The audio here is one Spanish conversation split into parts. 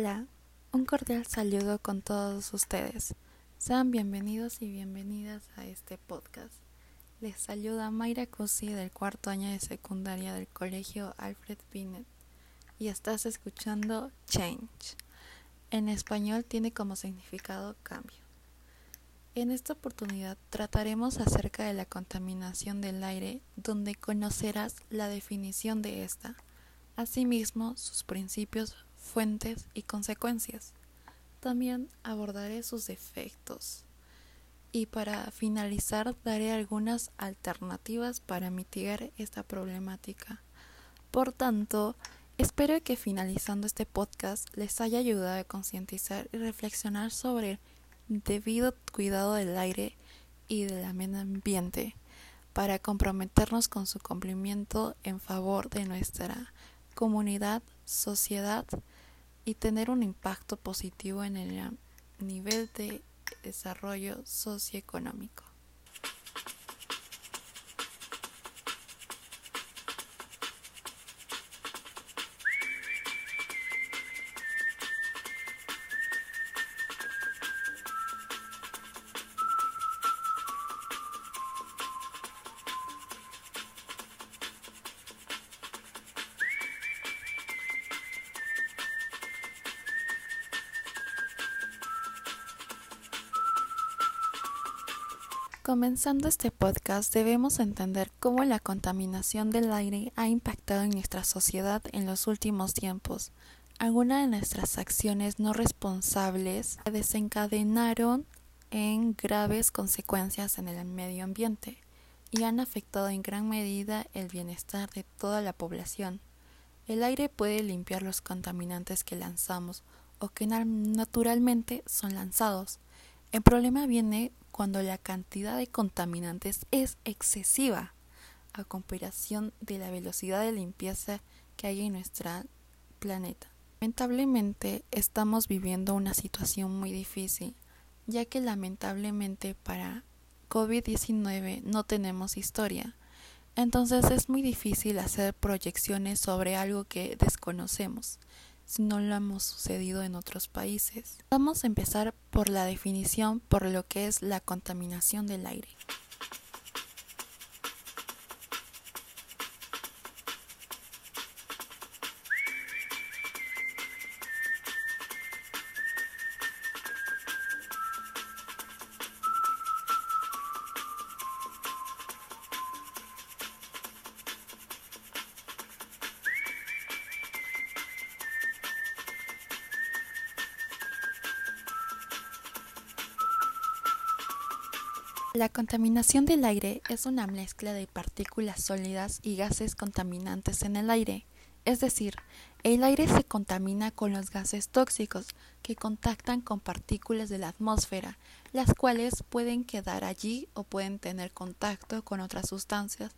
Hola, un cordial saludo con todos ustedes. Sean bienvenidos y bienvenidas a este podcast. Les saluda Mayra Cosi del cuarto año de secundaria del colegio Alfred Binet y estás escuchando Change. En español tiene como significado cambio. En esta oportunidad trataremos acerca de la contaminación del aire, donde conocerás la definición de esta, asimismo sus principios, fuentes y consecuencias. También abordaré sus efectos. Y para finalizar daré algunas alternativas para mitigar esta problemática. Por tanto, espero que finalizando este podcast les haya ayudado a concientizar y reflexionar sobre el debido cuidado del aire y del medio ambiente para comprometernos con su cumplimiento en favor de nuestra comunidad, sociedad y tener un impacto positivo en el nivel de desarrollo socioeconómico. Comenzando este podcast debemos entender cómo la contaminación del aire ha impactado en nuestra sociedad en los últimos tiempos. Algunas de nuestras acciones no responsables desencadenaron en graves consecuencias en el medio ambiente y han afectado en gran medida el bienestar de toda la población. El aire puede limpiar los contaminantes que lanzamos o que naturalmente son lanzados. El problema viene cuando la cantidad de contaminantes es excesiva a comparación de la velocidad de limpieza que hay en nuestro planeta. Lamentablemente estamos viviendo una situación muy difícil, ya que lamentablemente para COVID-19 no tenemos historia. Entonces es muy difícil hacer proyecciones sobre algo que desconocemos si no lo hemos sucedido en otros países. Vamos a empezar por la definición por lo que es la contaminación del aire. La contaminación del aire es una mezcla de partículas sólidas y gases contaminantes en el aire, es decir, el aire se contamina con los gases tóxicos que contactan con partículas de la atmósfera, las cuales pueden quedar allí o pueden tener contacto con otras sustancias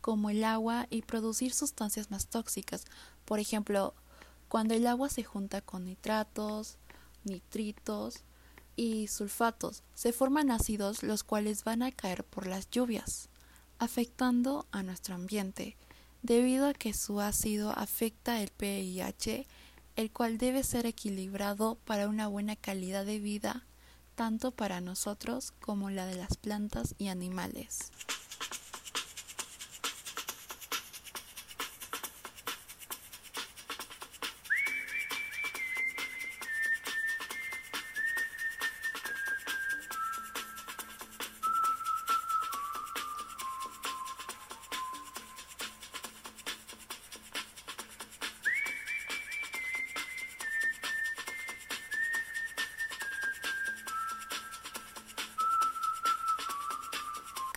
como el agua y producir sustancias más tóxicas, por ejemplo, cuando el agua se junta con nitratos, nitritos, y sulfatos. Se forman ácidos los cuales van a caer por las lluvias, afectando a nuestro ambiente, debido a que su ácido afecta el pH, el cual debe ser equilibrado para una buena calidad de vida, tanto para nosotros como la de las plantas y animales.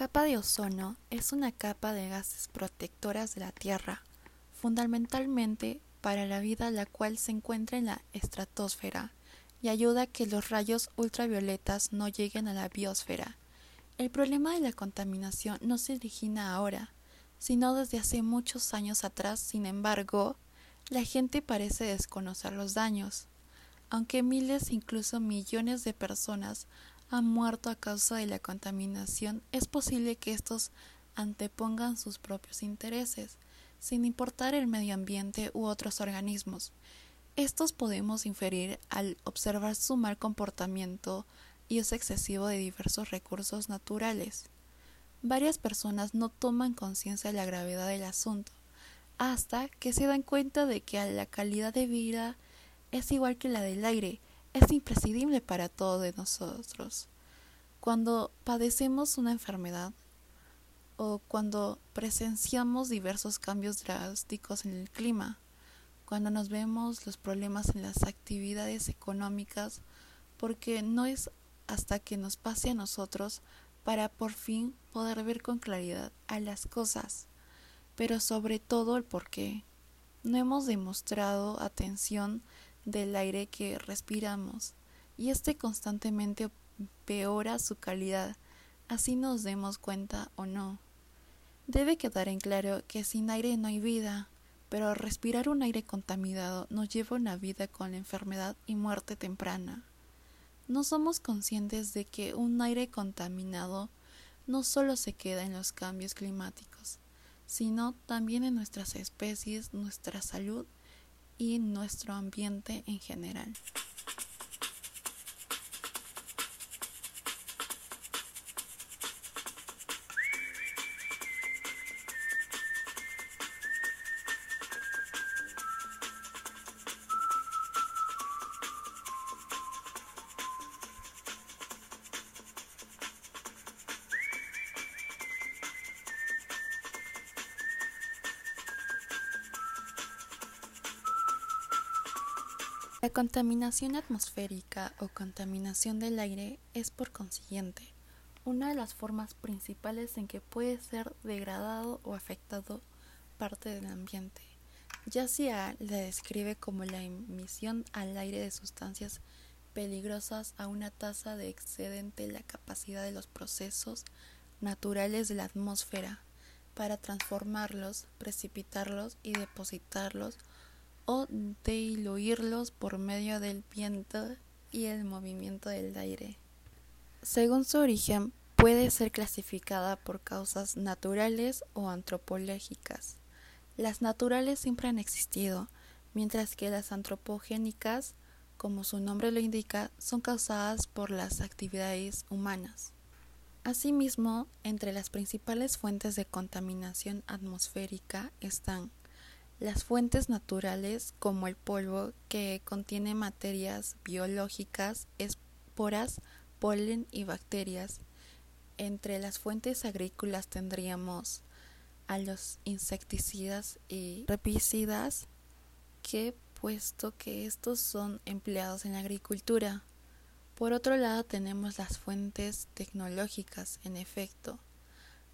Capa de ozono es una capa de gases protectoras de la Tierra, fundamentalmente para la vida la cual se encuentra en la estratosfera y ayuda a que los rayos ultravioletas no lleguen a la biosfera. El problema de la contaminación no se origina ahora, sino desde hace muchos años atrás. Sin embargo, la gente parece desconocer los daños. Aunque miles, incluso millones de personas han muerto a causa de la contaminación, es posible que estos antepongan sus propios intereses, sin importar el medio ambiente u otros organismos. Estos podemos inferir al observar su mal comportamiento y uso excesivo de diversos recursos naturales. Varias personas no toman conciencia de la gravedad del asunto hasta que se dan cuenta de que la calidad de vida es igual que la del aire, es imprescindible para todos nosotros. Cuando padecemos una enfermedad o cuando presenciamos diversos cambios drásticos en el clima, cuando nos vemos los problemas en las actividades económicas, porque no es hasta que nos pase a nosotros para por fin poder ver con claridad a las cosas pero sobre todo el por qué. No hemos demostrado atención del aire que respiramos y este constantemente peora su calidad, así nos demos cuenta o no. Debe quedar en claro que sin aire no hay vida, pero respirar un aire contaminado nos lleva a una vida con enfermedad y muerte temprana. No somos conscientes de que un aire contaminado no solo se queda en los cambios climáticos, sino también en nuestras especies, nuestra salud y nuestro ambiente en general. La contaminación atmosférica o contaminación del aire es por consiguiente una de las formas principales en que puede ser degradado o afectado parte del ambiente, ya sea la describe como la emisión al aire de sustancias peligrosas a una tasa de excedente la capacidad de los procesos naturales de la atmósfera para transformarlos, precipitarlos y depositarlos o diluirlos por medio del viento y el movimiento del aire. Según su origen, puede ser clasificada por causas naturales o antropológicas. Las naturales siempre han existido, mientras que las antropogénicas, como su nombre lo indica, son causadas por las actividades humanas. Asimismo, entre las principales fuentes de contaminación atmosférica están las fuentes naturales, como el polvo, que contiene materias biológicas, esporas, polen y bacterias. Entre las fuentes agrícolas tendríamos a los insecticidas y herbicidas, que puesto que estos son empleados en la agricultura. Por otro lado tenemos las fuentes tecnológicas, en efecto,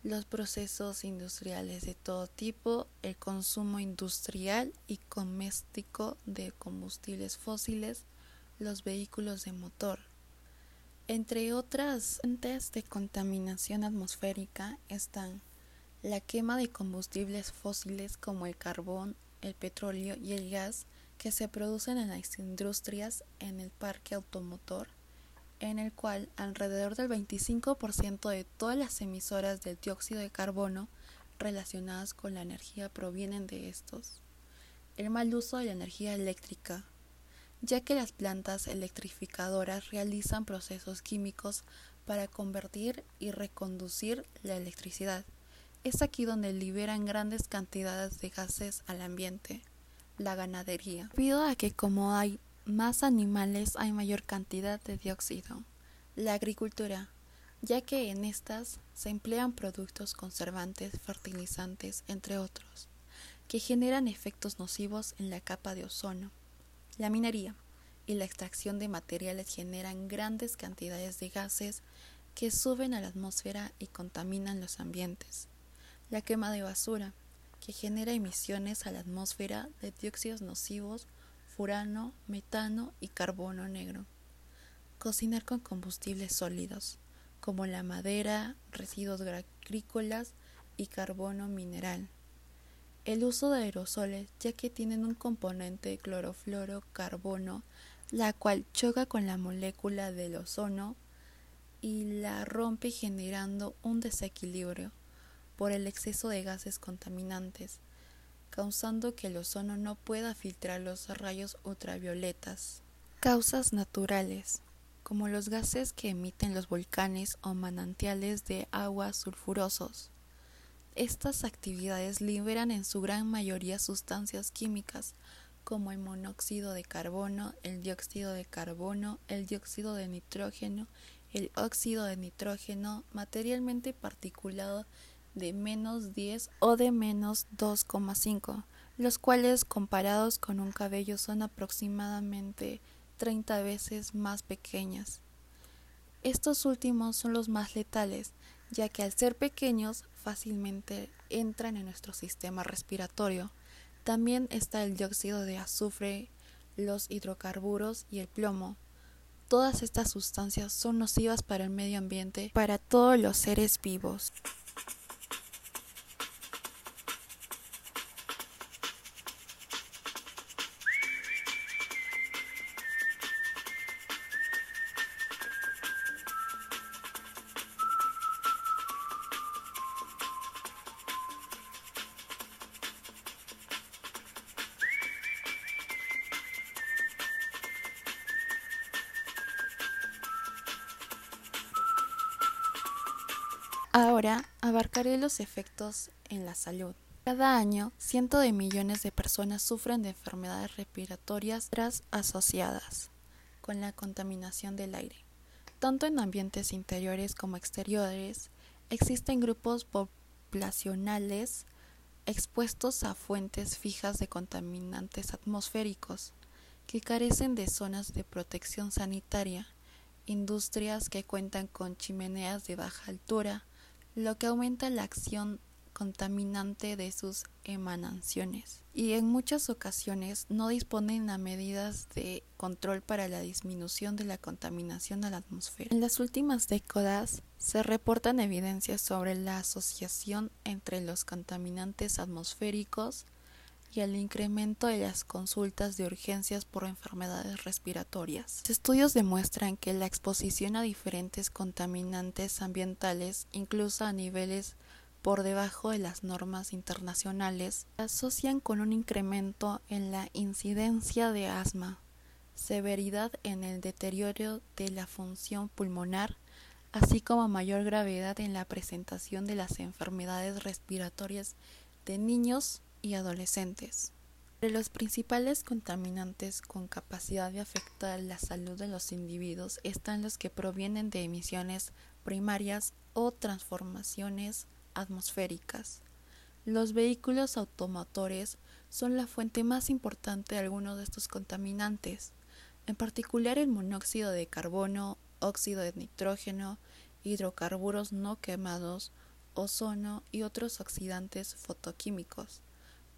los procesos industriales de todo tipo, el consumo industrial y doméstico de combustibles fósiles, los vehículos de motor. Entre otras fuentes de contaminación atmosférica están la quema de combustibles fósiles como el carbón, el petróleo y el gas que se producen en las industrias en el parque automotor, en el cual alrededor del 25% de todas las emisoras del dióxido de carbono relacionadas con la energía provienen de estos. El mal uso de la energía eléctrica, ya que las plantas electrificadoras realizan procesos químicos para convertir y reconducir la electricidad. Es aquí donde liberan grandes cantidades de gases al ambiente. La ganadería. Debido a que como hay más animales hay mayor cantidad de dióxido. La agricultura, ya que en estas se emplean productos conservantes, fertilizantes, entre otros, que generan efectos nocivos en la capa de ozono. La minería y la extracción de materiales generan grandes cantidades de gases que suben a la atmósfera y contaminan los ambientes. La quema de basura, que genera emisiones a la atmósfera de dióxidos nocivos furano, metano y carbono negro. Cocinar con combustibles sólidos, como la madera, residuos agrícolas y carbono mineral. El uso de aerosoles, ya que tienen un componente clorofloro carbono, la cual choca con la molécula del ozono y la rompe generando un desequilibrio por el exceso de gases contaminantes causando que el ozono no pueda filtrar los rayos ultravioletas. Causas naturales, como los gases que emiten los volcanes o manantiales de agua sulfurosos. Estas actividades liberan en su gran mayoría sustancias químicas como el monóxido de carbono, el dióxido de carbono, el dióxido de nitrógeno, el óxido de nitrógeno, materialmente particulado de menos 10 o de menos 2,5, los cuales comparados con un cabello son aproximadamente 30 veces más pequeñas. Estos últimos son los más letales, ya que al ser pequeños fácilmente entran en nuestro sistema respiratorio. También está el dióxido de azufre, los hidrocarburos y el plomo. Todas estas sustancias son nocivas para el medio ambiente, para todos los seres vivos. Abarcaré los efectos en la salud. Cada año, cientos de millones de personas sufren de enfermedades respiratorias asociadas con la contaminación del aire. Tanto en ambientes interiores como exteriores, existen grupos poblacionales expuestos a fuentes fijas de contaminantes atmosféricos que carecen de zonas de protección sanitaria, industrias que cuentan con chimeneas de baja altura, lo que aumenta la acción contaminante de sus emanaciones y en muchas ocasiones no disponen a medidas de control para la disminución de la contaminación a la atmósfera. En las últimas décadas se reportan evidencias sobre la asociación entre los contaminantes atmosféricos y el incremento de las consultas de urgencias por enfermedades respiratorias. Los estudios demuestran que la exposición a diferentes contaminantes ambientales, incluso a niveles por debajo de las normas internacionales, se asocian con un incremento en la incidencia de asma, severidad en el deterioro de la función pulmonar, así como mayor gravedad en la presentación de las enfermedades respiratorias de niños y adolescentes. Entre los principales contaminantes con capacidad de afectar la salud de los individuos están los que provienen de emisiones primarias o transformaciones atmosféricas. Los vehículos automotores son la fuente más importante de algunos de estos contaminantes, en particular el monóxido de carbono, óxido de nitrógeno, hidrocarburos no quemados, ozono y otros oxidantes fotoquímicos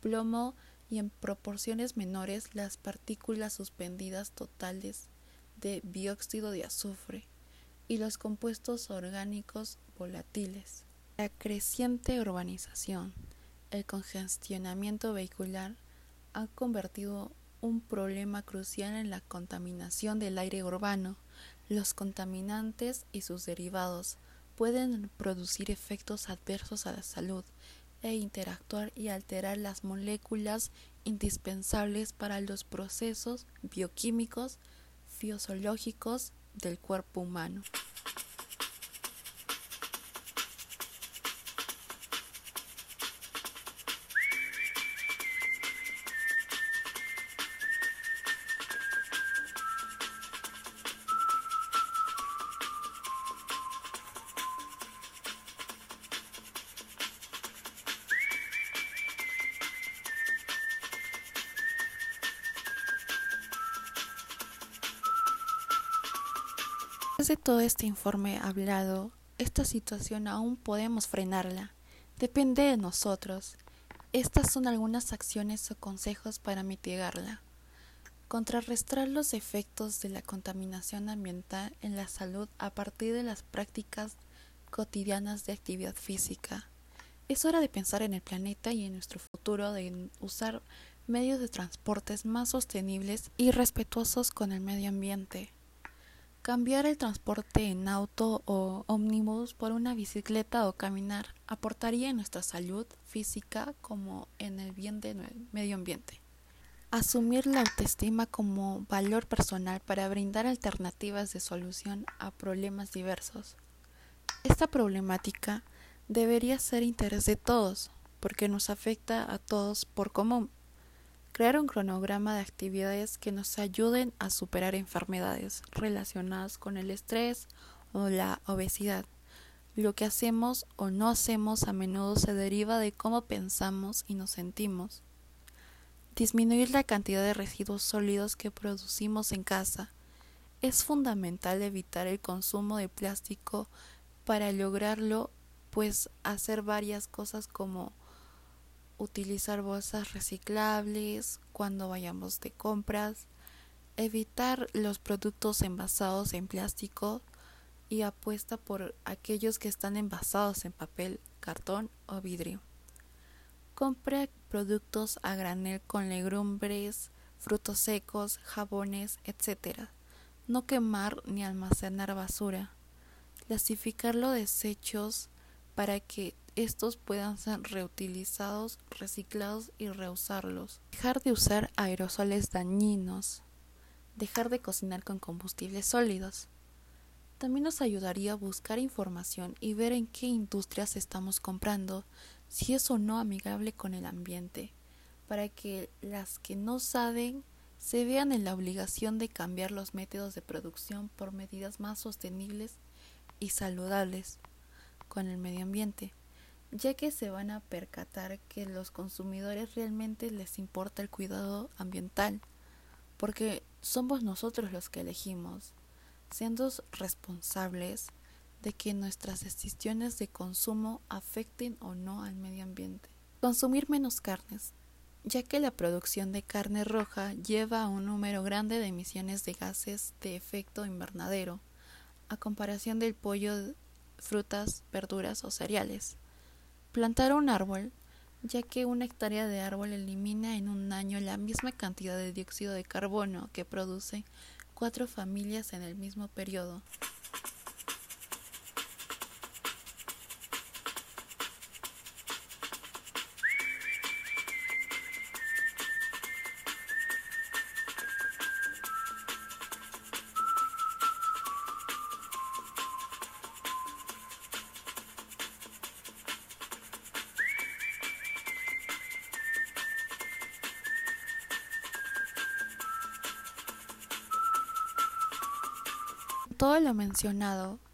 plomo y en proporciones menores las partículas suspendidas totales de dióxido de azufre y los compuestos orgánicos volátiles. La creciente urbanización, el congestionamiento vehicular ha convertido un problema crucial en la contaminación del aire urbano. Los contaminantes y sus derivados pueden producir efectos adversos a la salud e interactuar y alterar las moléculas indispensables para los procesos bioquímicos fisiológicos del cuerpo humano. De todo este informe hablado, esta situación aún podemos frenarla. Depende de nosotros. Estas son algunas acciones o consejos para mitigarla. Contrarrestar los efectos de la contaminación ambiental en la salud a partir de las prácticas cotidianas de actividad física. Es hora de pensar en el planeta y en nuestro futuro de usar medios de transportes más sostenibles y respetuosos con el medio ambiente Cambiar el transporte en auto o ómnibus por una bicicleta o caminar aportaría en nuestra salud física como en el bien del medio ambiente. Asumir la autoestima como valor personal para brindar alternativas de solución a problemas diversos. Esta problemática debería ser interés de todos, porque nos afecta a todos por común. Crear un cronograma de actividades que nos ayuden a superar enfermedades relacionadas con el estrés o la obesidad. Lo que hacemos o no hacemos a menudo se deriva de cómo pensamos y nos sentimos. Disminuir la cantidad de residuos sólidos que producimos en casa. Es fundamental evitar el consumo de plástico para lograrlo, pues hacer varias cosas como utilizar bolsas reciclables cuando vayamos de compras, evitar los productos envasados en plástico y apuesta por aquellos que están envasados en papel, cartón o vidrio. Compra productos a granel con legumbres, frutos secos, jabones, etc. No quemar ni almacenar basura. Clasificar los desechos para que estos puedan ser reutilizados, reciclados y reusarlos. Dejar de usar aerosoles dañinos. Dejar de cocinar con combustibles sólidos. También nos ayudaría a buscar información y ver en qué industrias estamos comprando, si es o no amigable con el ambiente, para que las que no saben se vean en la obligación de cambiar los métodos de producción por medidas más sostenibles y saludables con el medio ambiente ya que se van a percatar que los consumidores realmente les importa el cuidado ambiental, porque somos nosotros los que elegimos, siendo responsables de que nuestras decisiones de consumo afecten o no al medio ambiente. Consumir menos carnes, ya que la producción de carne roja lleva a un número grande de emisiones de gases de efecto invernadero, a comparación del pollo, frutas, verduras o cereales. Plantar un árbol, ya que una hectárea de árbol elimina en un año la misma cantidad de dióxido de carbono que producen cuatro familias en el mismo periodo.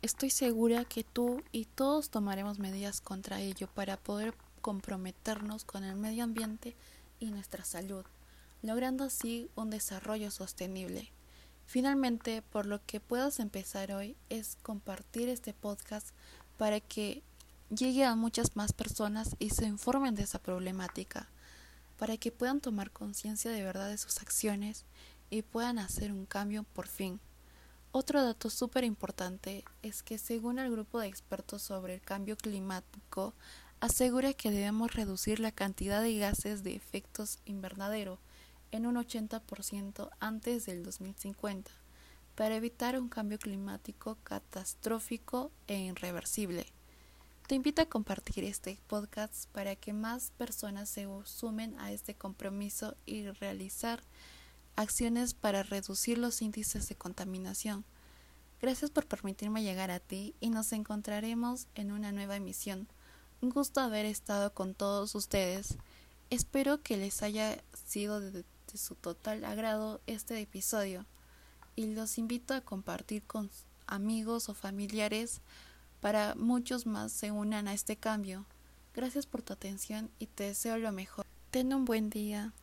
Estoy segura que tú y todos tomaremos medidas contra ello para poder comprometernos con el medio ambiente y nuestra salud, logrando así un desarrollo sostenible. Finalmente, por lo que puedas empezar hoy es compartir este podcast para que llegue a muchas más personas y se informen de esa problemática, para que puedan tomar conciencia de verdad de sus acciones y puedan hacer un cambio por fin. Otro dato súper importante es que según el grupo de expertos sobre el cambio climático, asegura que debemos reducir la cantidad de gases de efectos invernadero en un 80% antes del 2050 para evitar un cambio climático catastrófico e irreversible. Te invito a compartir este podcast para que más personas se sumen a este compromiso y realizar acciones para reducir los índices de contaminación. Gracias por permitirme llegar a ti y nos encontraremos en una nueva emisión. Un gusto haber estado con todos ustedes. Espero que les haya sido de, su total agrado este episodio y los invito a compartir con amigos o familiares para muchos más se unan a este cambio. Gracias por tu atención y te deseo lo mejor. Ten un buen día.